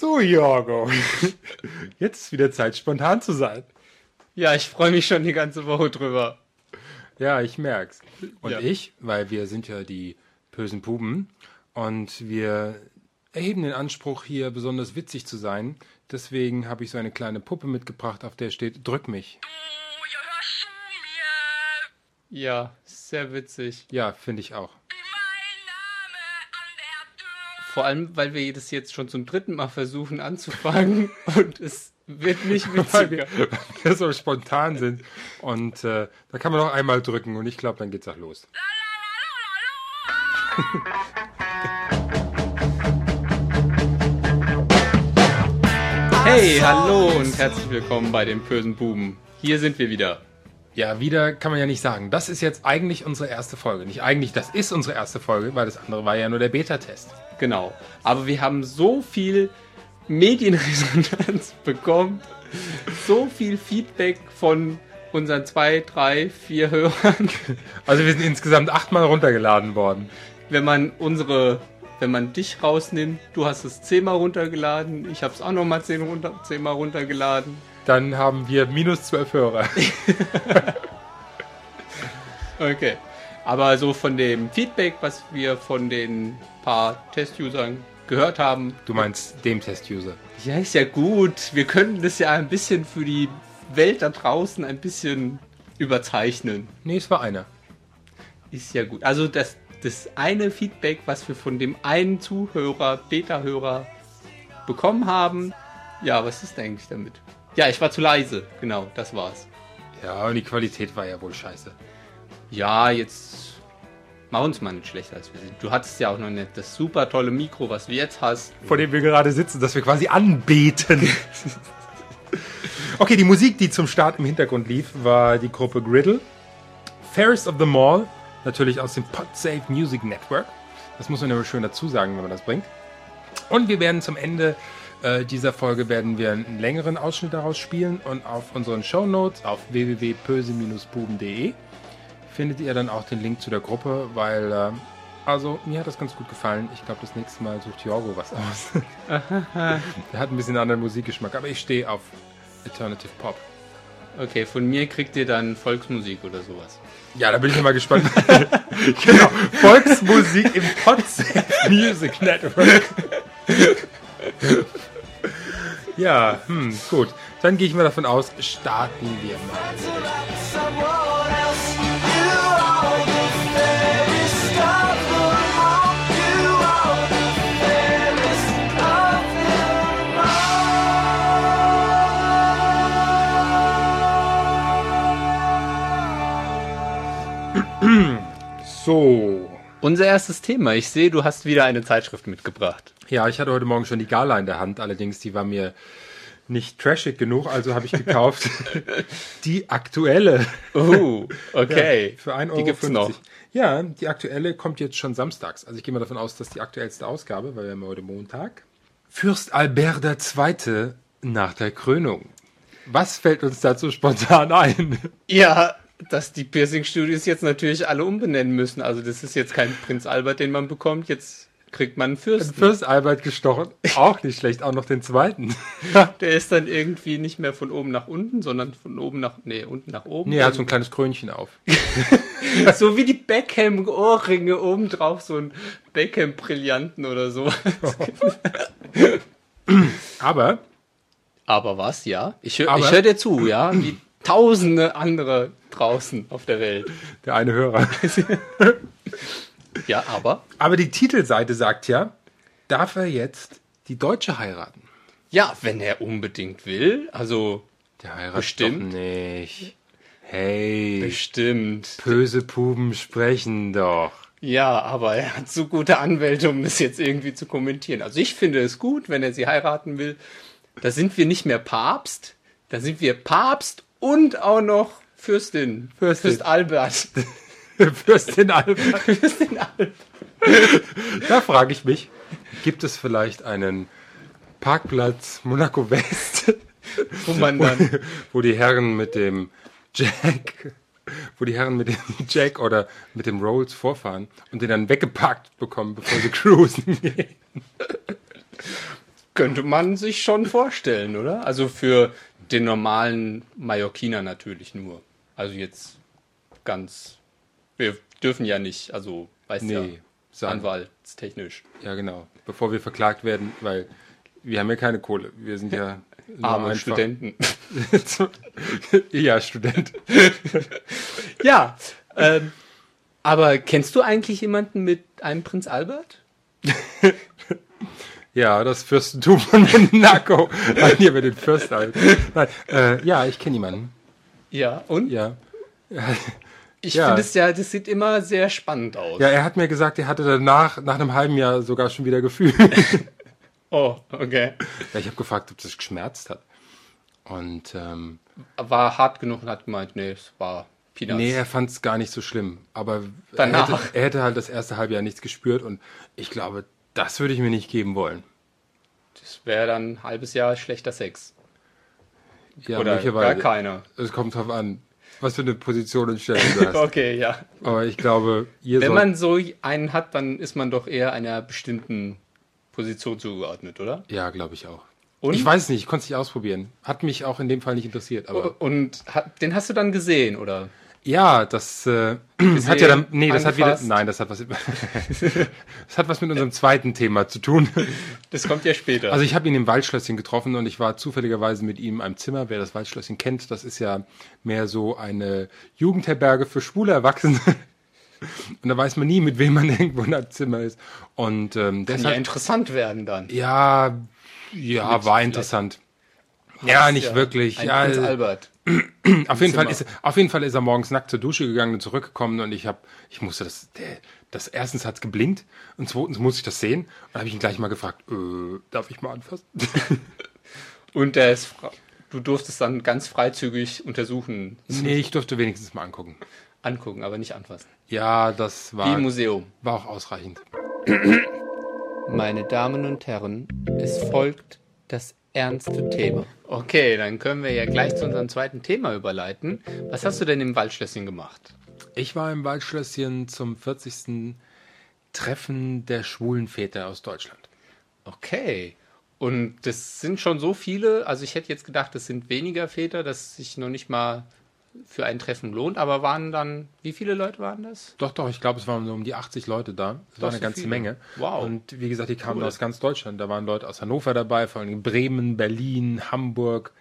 So, Jorgo. Jetzt ist wieder Zeit, spontan zu sein. Ja, ich freue mich schon die ganze Woche drüber. Ja, ich merk's. Und Ja. ich, weil wir sind ja die bösen Puben und wir erheben den Anspruch, hier besonders witzig zu sein. Deswegen habe ich so eine kleine Puppe mitgebracht, auf der steht Drück mich. Du gehörst zu mir. Ja, sehr witzig. Ja, finde ich auch. Vor allem, weil wir das jetzt schon zum dritten Mal versuchen anzufangen und es wird nicht Weil wir, witziger. weil wir so spontan sind. Und äh, da kann man noch einmal drücken und ich glaube, dann geht's auch los. Hey, hallo und herzlich willkommen bei den bösen Buben. Hier sind wir wieder. Ja, wieder kann man ja nicht sagen. Das ist jetzt eigentlich unsere erste Folge. Nicht eigentlich, das ist unsere erste Folge, weil das andere war ja nur der Beta-Test. Genau. Aber wir haben so viel Medienresonanz bekommen, so viel Feedback von unseren zwei, drei, vier Hörern. Also wir sind insgesamt achtmal runtergeladen worden. wenn man unsere, wenn man dich rausnimmt, du hast es zehnmal runtergeladen, ich habe es auch nochmal zehn runter, zehnmal runtergeladen. Dann haben wir minus zwölf Hörer. Okay. Aber so von dem Feedback, was wir von den paar Test-Usern gehört haben, Du meinst dem Test-User. ja, ist ja gut. Wir könnten das ja ein bisschen für die Welt da draußen ein bisschen überzeichnen. Nee, es war einer. Ist ja gut. Also das, das eine Feedback, was wir von dem einen Zuhörer, Beta-Hörer bekommen haben, ja, was ist eigentlich damit? Ja, ich war zu leise. Genau, das war's. Ja, und die Qualität war ja wohl scheiße. Ja, jetzt mach uns mal nicht schlechter als wir sind. Du hattest ja auch noch nicht das super tolle Mikro, was du jetzt hast. Vor dem wir gerade sitzen, dass wir quasi anbeten. okay, die Musik, die zum Start im Hintergrund lief, war die Gruppe Griddle. Fairest of the Mall, natürlich aus dem Podsafe Music Network. Das muss man immer schön dazu sagen, wenn man das bringt. Und wir werden zum Ende äh, dieser Folge werden wir einen längeren Ausschnitt daraus spielen und auf unseren Shownotes auf www.pöse-buben.de findet ihr dann auch den Link zu der Gruppe, weil äh, also mir hat das ganz gut gefallen. Ich glaube, das nächste Mal sucht Jorgo was aus. Der hat ein bisschen anderen Musikgeschmack, aber ich stehe auf Alternative Pop. Okay, von mir kriegt ihr dann Volksmusik oder sowas. Ja, da bin ich mal gespannt. genau, Volksmusik im Podsafe Music Network. Ja, hm, gut. Dann gehe ich mal davon aus, starten wir mal. So. Unser erstes Thema. Ich sehe, du hast wieder eine Zeitschrift mitgebracht. Ja, ich hatte heute Morgen schon die Gala in der Hand, allerdings die war mir nicht trashig genug, also habe ich gekauft die aktuelle. Oh, okay. Ja, für 1,50 Euro. Die gibt's noch. Ja, die aktuelle kommt jetzt schon samstags. Also ich gehe mal davon aus, dass die aktuellste Ausgabe, weil wir haben heute Montag. Fürst Albert II. nach der Krönung. Was fällt uns dazu spontan ein? Ja, dass die Piercing-Studios jetzt natürlich alle umbenennen müssen. Also das ist jetzt kein Prinz Albert, den man bekommt. Jetzt kriegt man einen Fürsten. Fürst Albert gestochen. Auch nicht schlecht, auch noch den zweiten. Der ist dann irgendwie nicht mehr von oben nach unten, sondern von oben nach, nee, unten nach oben. Nee, er hat so ein kleines Krönchen auf. so wie die Beckham-Ohrringe oben drauf, so ein Beckham-Brillanten oder so. Aber Aber was, ja? Ich höre Aber- ich hör dir zu, ja? Wie tausende andere draußen auf der Welt. der eine Hörer. Ja, aber? Aber die Titelseite sagt ja, darf er jetzt die Deutsche heiraten? Ja, wenn er unbedingt will. Also, Der heiratet Bestimmt. doch nicht. Hey, bestimmt. böse Puben sprechen doch. Ja, aber er hat so gute Anwälte, um das jetzt irgendwie zu kommentieren. Also ich finde es gut, wenn er sie heiraten will. Da sind wir nicht mehr Papst, da sind wir Papst und auch noch Fürstin. Fürstin. Fürst Albert. Fürstin Albert. Fürstin Albert. Da frage ich mich, gibt es vielleicht einen Parkplatz Monaco West, Wo man dann, wo die Herren mit dem Jack, wo die Herren mit dem Jack oder mit dem Rolls vorfahren und den dann weggeparkt bekommen, bevor sie cruisen gehen? könnte man sich schon vorstellen, oder? Also für den normalen Mallorquiner natürlich nur. Also jetzt ganz. Wir dürfen ja nicht, also weißt Nee, ja, sagen. anwaltstechnisch. Ja, genau. Bevor wir verklagt werden, weil wir haben ja keine Kohle. Wir sind ja Arme Studenten. ja, Student. Ja, ähm, aber kennst du eigentlich jemanden mit einem Prinz Albert? Ja, das Fürstentum von Monaco. Nein, hier mit den Fürsten. Nein, äh, ja, ich kenne jemanden. Ja, und? Ja. Ich ja. finde es ja, das sieht immer sehr spannend aus. Ja, er hat mir gesagt, er hatte danach, nach einem halben Jahr sogar schon wieder Gefühl. Oh, okay. ja, ich habe gefragt, ob das geschmerzt hat. Und ähm, War hart genug und hat gemeint, nee, es war Peanuts. nee, er fand es gar nicht so schlimm. Aber er Danach. hätte, er hätte halt das erste halbe Jahr nichts gespürt. Und ich glaube, das würde ich mir nicht geben wollen. das wäre dann ein halbes Jahr schlechter Sex. Ja, Oder gar keiner. Es kommt drauf an, was für eine Position und Stellung du hast. Okay, ja. Aber ich glaube, ihr Wenn man so einen hat, dann ist man doch eher einer bestimmten Position zugeordnet, oder? Ja, glaube ich auch. Und? Ich weiß nicht, ich konnte es nicht ausprobieren. Hat mich auch in dem Fall nicht interessiert. Aber Und hat, den hast du dann gesehen, oder? Ja, das äh, hat ja dann. Nee, das hat wieder. Nein, das hat was. das hat was mit unserem zweiten Thema zu tun. Das kommt ja später. Also ich habe ihn im Waldschlösschen getroffen und ich war zufälligerweise mit ihm in einem Zimmer. Wer das Waldschlösschen kennt, das ist ja mehr so eine Jugendherberge für schwule Erwachsene. Und da weiß man nie, mit wem man irgendwo in einem Zimmer ist. Und ähm, Kann ja deshalb, interessant werden dann. ja, ja, war interessant. Ja, nicht Ja, wirklich. Ein Ja, Prinz äh, Albert. Auf jeden Fall ist auf jeden Fall ist er morgens nackt zur Dusche gegangen und zurückgekommen und ich habe ich musste das das erstens hat's geblinkt und zweitens musste ich das sehen und habe ich ihn gleich mal gefragt, äh, darf ich mal anfassen? Und der ist, du durftest dann ganz freizügig untersuchen, nee, ich durfte wenigstens mal angucken. angucken, aber nicht anfassen. Ja, das Wie war im Museum. war auch ausreichend. Meine Damen und Herren, es folgt das ernste Thema. Okay, dann können wir ja gleich zu unserem zweiten Thema überleiten. Was hast du denn im Waldschlösschen gemacht? Ich war im Waldschlösschen zum 40. Treffen der schwulen Väter aus Deutschland. Okay. Und das sind schon so viele, also ich hätte jetzt gedacht, das sind weniger Väter, dass sich noch nicht mal für ein Treffen lohnt, aber waren dann, wie viele Leute waren das? Doch, doch, ich glaube, es waren so um die 80 Leute da. Das war eine so ganze viele. Menge. Wow. Und wie gesagt, die kamen Cool. aus ganz Deutschland. Da waren Leute aus Hannover dabei, vor allem Bremen, Berlin, Hamburg.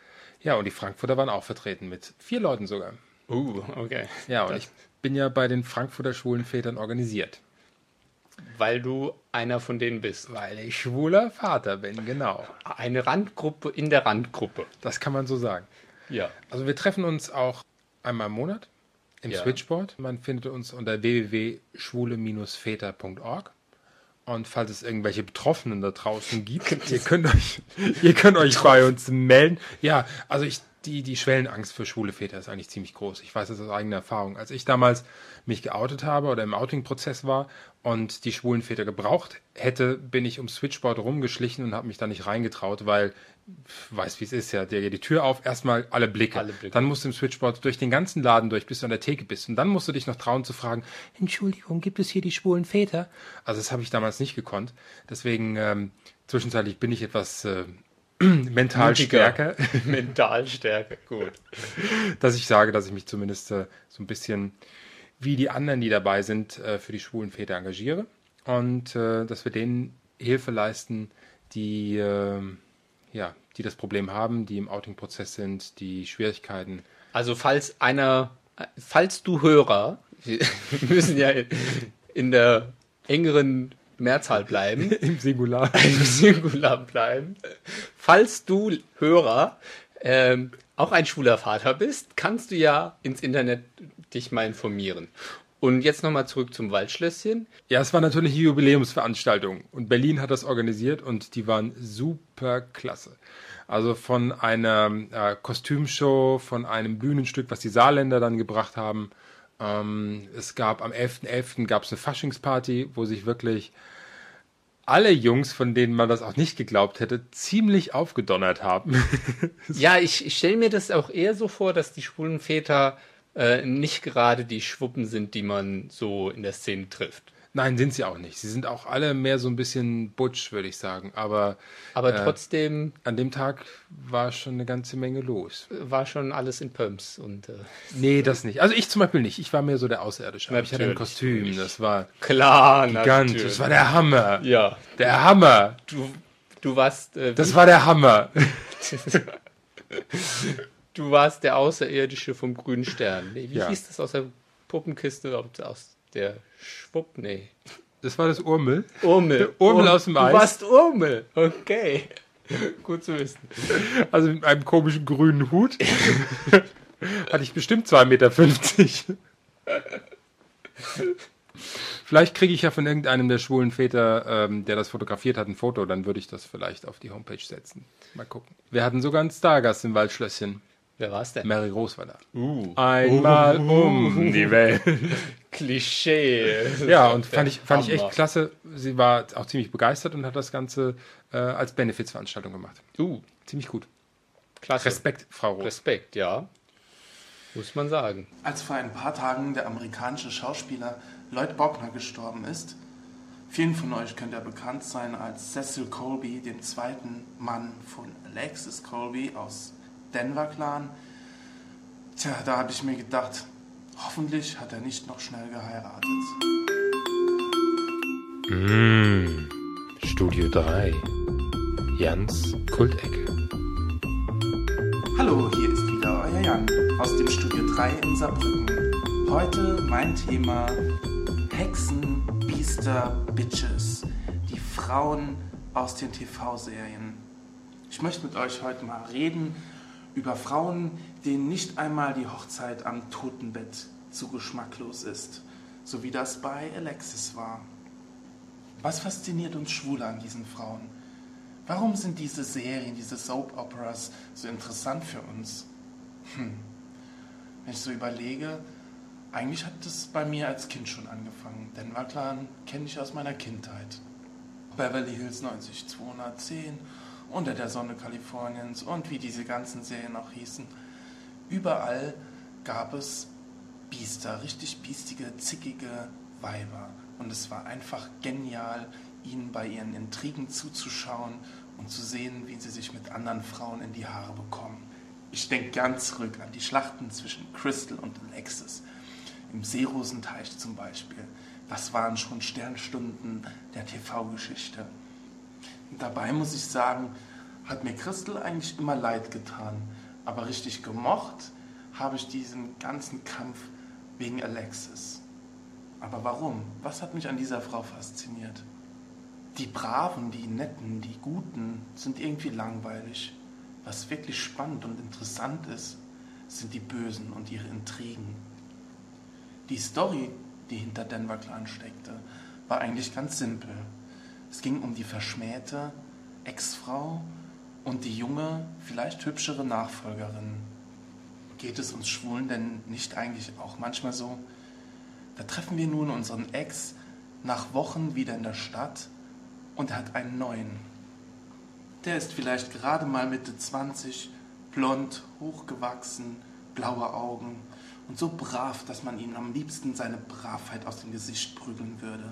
Ja, und die Frankfurter waren auch vertreten mit vier Leuten sogar. Uh, okay. Ja, und ich bin ja bei den Frankfurter schwulen Vätern organisiert. Weil du einer von denen bist. Weil ich schwuler Vater bin, genau. Eine Randgruppe in der Randgruppe. Das kann man so sagen. Ja. Also wir treffen uns auch einmal im Monat im Ja. Switchboard. Man findet uns unter www.schwule-väter.org. Und falls es irgendwelche Betroffenen da draußen gibt, ihr könnt euch, ihr könnt euch bei uns melden. Ja, also ich, die, die Schwellenangst für schwule Väter ist eigentlich ziemlich groß. Ich weiß das aus eigener Erfahrung. Als ich damals mich geoutet habe oder im Outing-Prozess war und die schwulen Väter gebraucht hätte, bin ich ums Switchboard rumgeschlichen und habe mich da nicht reingetraut, weil weiß wie es ist ja, der geht die Tür auf, erstmal alle Blicke. Alle Blicke. Dann musst du im Switchboard durch den ganzen Laden durch, bis du an der Theke bist. Und dann musst du dich noch trauen zu fragen, Entschuldigung, gibt es hier die schwulen Väter? Also das habe ich damals nicht gekonnt. Deswegen ähm, zwischenzeitlich bin ich etwas äh, mental stärker, Mentalstärke, gut. dass ich sage, dass ich mich zumindest äh, so ein bisschen wie die anderen, die dabei sind, äh, für die schwulen Väter engagiere. Und äh, dass wir denen Hilfe leisten, die, äh, ja, die das Problem haben, die im Outing-Prozess sind, die Schwierigkeiten Also falls einer, falls du Hörer, wir müssen ja in der engeren Mehrzahl bleiben, im Singular. im Singular bleiben, falls du Hörer ähm, auch ein schwuler Vater bist, kannst du ja ins Internet dich mal informieren. Und jetzt nochmal zurück zum Waldschlösschen. Ja, es war natürlich eine Jubiläumsveranstaltung und Berlin hat das organisiert und die waren super klasse. Also von einer äh, Kostümshow, von einem Bühnenstück, was die Saarländer dann gebracht haben. Ähm, es gab am 11.11. gab es eine Faschingsparty, wo sich wirklich alle Jungs, von denen man das auch nicht geglaubt hätte, ziemlich aufgedonnert haben. Ja, ich, ich stelle mir das auch eher so vor, dass die schwulen Väter äh, nicht gerade die Schwuppen sind, die man so in der Szene trifft. Nein, sind sie auch nicht. Sie sind auch alle mehr so ein bisschen butch, würde ich sagen. Aber Aber Äh. trotzdem an dem Tag war schon eine ganze Menge los. war schon alles in Pumps und äh, Nee, das nicht. Also ich zum Beispiel nicht. Ich war mehr so der Außerirdische. Aber ich hatte ein Natürlich, Kostüm. natürlich. Das war klar, gigantisch. Das war der Hammer. ja. Der Hammer. Du, du warst äh, Das war der Hammer. du warst der Außerirdische vom grünen Stern. Wie Ja. hieß das aus der Puppenkiste? Aus der Schwupp? Nee. Das war das Urmel. Urmel. Urmel Ur- aus dem Eis. Du warst Urmel. Okay. Gut zu wissen. Also mit einem komischen grünen Hut. Hatte ich bestimmt 2,50 Meter. Vielleicht kriege ich ja von irgendeinem der schwulen Väter, ähm, der das fotografiert hat, ein Foto. Dann würde ich das vielleicht auf die Homepage setzen. Mal gucken. Wir hatten sogar einen Stargast im Waldschlösschen. Wer war's denn? Mary Rose war da. Uh. Einmal um die Welt. Klischee. Ja, und fand ich, fand ich echt klasse. Sie war auch ziemlich begeistert und hat das Ganze äh, als Benefizveranstaltung gemacht. Uh, Ziemlich gut. klasse. Respekt, Frau Rose. Respekt, ja. Muss man sagen. Als vor ein paar Tagen der amerikanische Schauspieler Lloyd Bockner gestorben ist, vielen von euch könnte er bekannt sein als Cecil Colby, dem zweiten Mann von Alexis Colby aus Denver Clan. Tja, da habe ich mir gedacht, hoffentlich hat er nicht noch schnell geheiratet. Studio 3. Jans Kultecke. Hallo, hier ist wieder euer Jan aus dem Studio 3 in Saarbrücken. Heute mein Thema Hexen, Biester, Bitches. Die Frauen aus den TV-Serien. Ich möchte mit euch heute mal reden über Frauen, denen nicht einmal die Hochzeit am Totenbett zu geschmacklos ist. So wie das bei Alexis war. Was fasziniert uns Schwule an diesen Frauen? Warum sind diese Serien, diese Soap Operas so interessant für uns? Hm. Wenn ich so überlege, eigentlich hat es bei mir als Kind schon angefangen. Denver Clan kenne ich aus meiner Kindheit. Beverly Hills 90210, Unter der Sonne Kaliforniens und wie diese ganzen Serien auch hießen. Überall gab es Biester, richtig biestige, zickige Weiber. Und es war einfach genial, ihnen bei ihren Intrigen zuzuschauen und zu sehen, wie sie sich mit anderen Frauen in die Haare bekommen. Ich denke ganz zurück an die Schlachten zwischen Crystal und Alexis. Im Seerosenteich zum Beispiel. Das waren schon Sternstunden der TV-Geschichte. Dabei muss ich sagen, hat mir Crystal eigentlich immer leid getan. Aber richtig gemocht habe ich diesen ganzen Kampf wegen Alexis. Aber warum? Was hat mich an dieser Frau fasziniert? Die Braven, die Netten, die Guten sind irgendwie langweilig. Was wirklich spannend und interessant ist, sind die Bösen und ihre Intrigen. Die Story, die hinter Denver Clan steckte, war eigentlich ganz simpel. Es ging um die verschmähte Ex-Frau und die junge, vielleicht hübschere Nachfolgerin. Geht es uns Schwulen denn nicht eigentlich auch manchmal so? Da treffen wir nun unseren Ex nach Wochen wieder in der Stadt und er hat einen neuen. Der ist vielleicht gerade mal Mitte 20, blond, hochgewachsen, blaue Augen und so brav, dass man ihm am liebsten seine Bravheit aus dem Gesicht prügeln würde.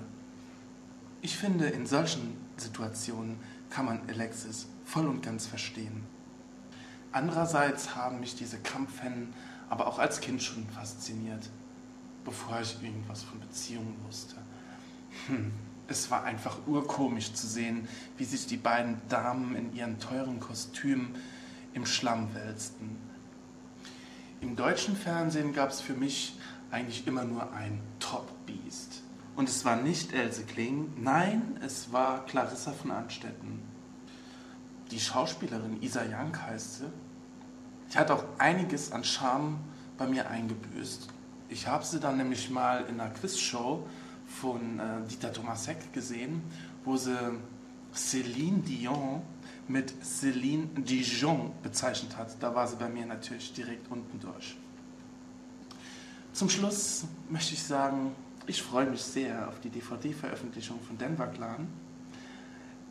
Ich finde, in solchen Situationen kann man Alexis voll und ganz verstehen. Andererseits haben mich diese Kampfhennen aber auch als Kind schon fasziniert, bevor ich irgendwas von Beziehungen wusste. Hm. Es war einfach urkomisch zu sehen, wie sich die beiden Damen in ihren teuren Kostümen im Schlamm wälzten. Im deutschen Fernsehen gab es für mich eigentlich immer nur ein Top-Beast. Und es war nicht Else Kling, nein, es war Clarissa von Anstetten. Die Schauspielerin Isa Young heißt sie. Die hat auch einiges an Charme bei mir eingebüßt. Ich habe sie dann nämlich mal in einer Quizshow von äh, Dieter Thomasek gesehen, wo sie Céline Dion mit Céline Dijon bezeichnet hat. Da war sie bei mir natürlich direkt unten durch. Zum Schluss möchte ich sagen, ich freue mich sehr auf die DVD-Veröffentlichung von Denver Clan.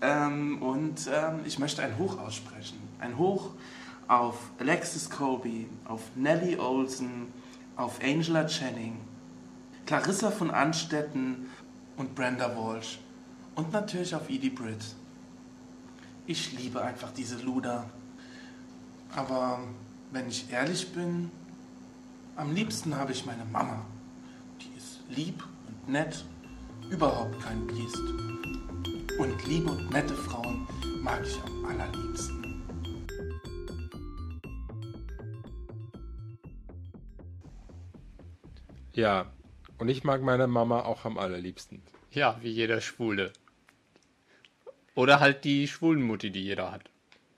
Ähm, und ähm, ich möchte ein Hoch aussprechen. Ein Hoch auf Alexis Colby, auf Nellie Olsen, auf Angela Channing, Clarissa von Anstetten und Brenda Walsh und natürlich auf Edie Britt. Ich liebe einfach diese Luda. Aber wenn ich ehrlich bin, am liebsten habe ich meine Mama. Lieb und nett, überhaupt kein Biest. Und liebe und nette Frauen mag ich am allerliebsten. Ja, und ich mag meine Mama auch am allerliebsten. Ja, wie jeder Schwule. Oder halt die Schwulenmutti, die jeder hat.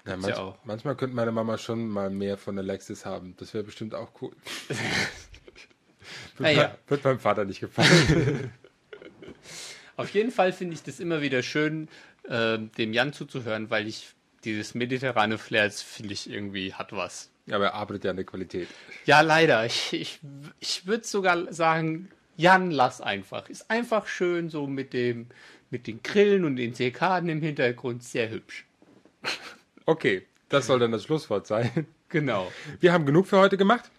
Ja, manch, ja auch. Manchmal könnte meine Mama schon mal mehr von Alexis haben. Das wäre bestimmt auch cool. wird, Ah, ja. wird meinem Vater nicht gefallen. Auf jeden Fall finde ich das immer wieder schön, äh, dem Jan zuzuhören, weil ich dieses mediterrane Flair, finde ich irgendwie hat was. Aber er arbeitet ja an der Qualität. Ja, leider. Ich, ich, ich würde sogar sagen, Jan, lass einfach. Ist einfach schön so mit dem, mit den Grillen und den Zirkaden im Hintergrund. Sehr hübsch. Okay, das soll dann das Schlusswort sein. Genau. Wir haben genug für heute gemacht.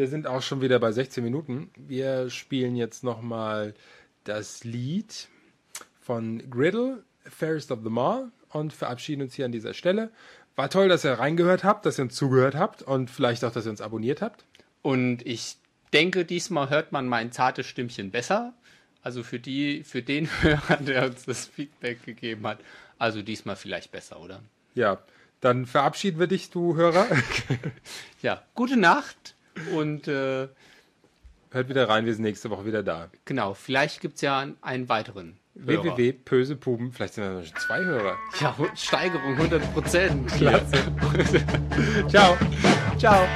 Wir sind auch schon wieder bei 16 Minuten. Wir spielen jetzt nochmal das Lied von Griddle, Fairest of the Mall und verabschieden uns hier an dieser Stelle. War toll, dass ihr reingehört habt, dass ihr uns zugehört habt und vielleicht auch, dass ihr uns abonniert habt. Und ich denke, diesmal hört man mein zartes Stimmchen besser. Also für die, für den Hörer, der uns das Feedback gegeben hat. Also diesmal vielleicht besser, oder? Ja, dann verabschieden wir dich, du Hörer. Ja, gute Nacht und äh, Hört wieder rein, wir sind nächste Woche wieder da. genau, vielleicht gibt es ja einen weiteren. Www.pösepuben, vielleicht sind da schon zwei Hörer. Ja, Steigerung 100 Prozent. Klasse. Ciao. Ciao.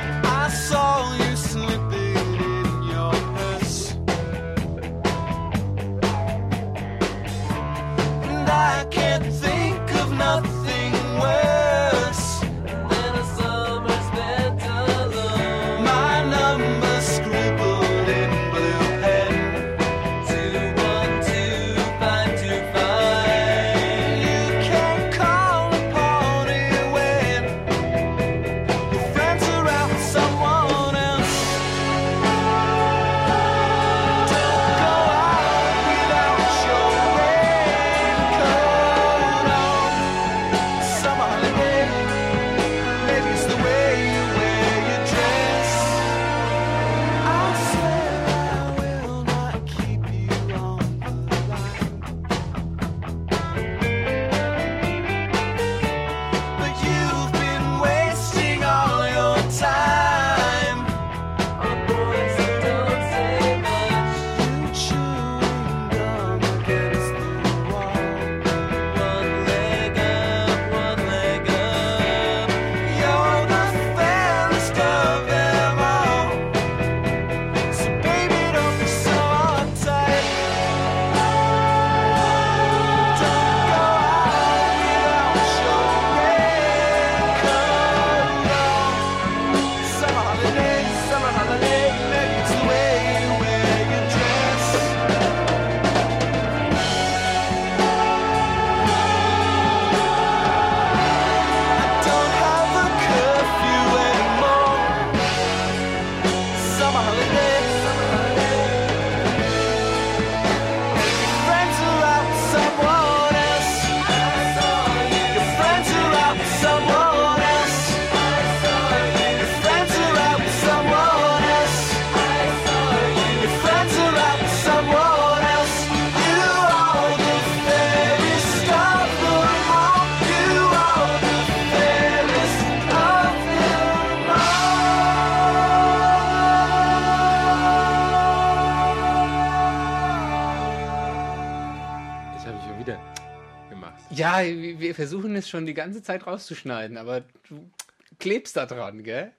Ja, wir versuchen es schon die ganze Zeit rauszuschneiden, aber du klebst da dran, gell?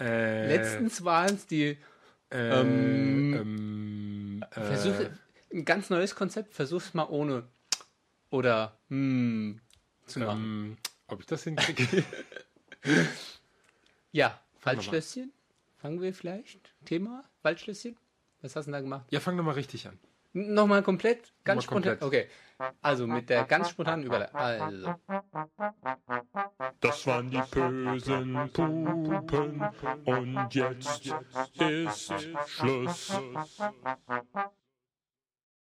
Äh, Letztens waren es die. äh, ähm, ähm, äh, Versuch, ein ganz neues Konzept, versuch's mal ohne. Oder, hm, zu machen. ähm, ob ich das hinkriege? Ja. Waldschlösschen? Fangen wir vielleicht? Thema? Waldschlösschen? Was hast du denn da gemacht? ja, fang doch mal richtig an. Nochmal komplett? Ganz Nochmal spontan? Okay. Also mit der ganz spontanen Überleitung. Also. Das waren die bösen Pupen und jetzt ist Schluss.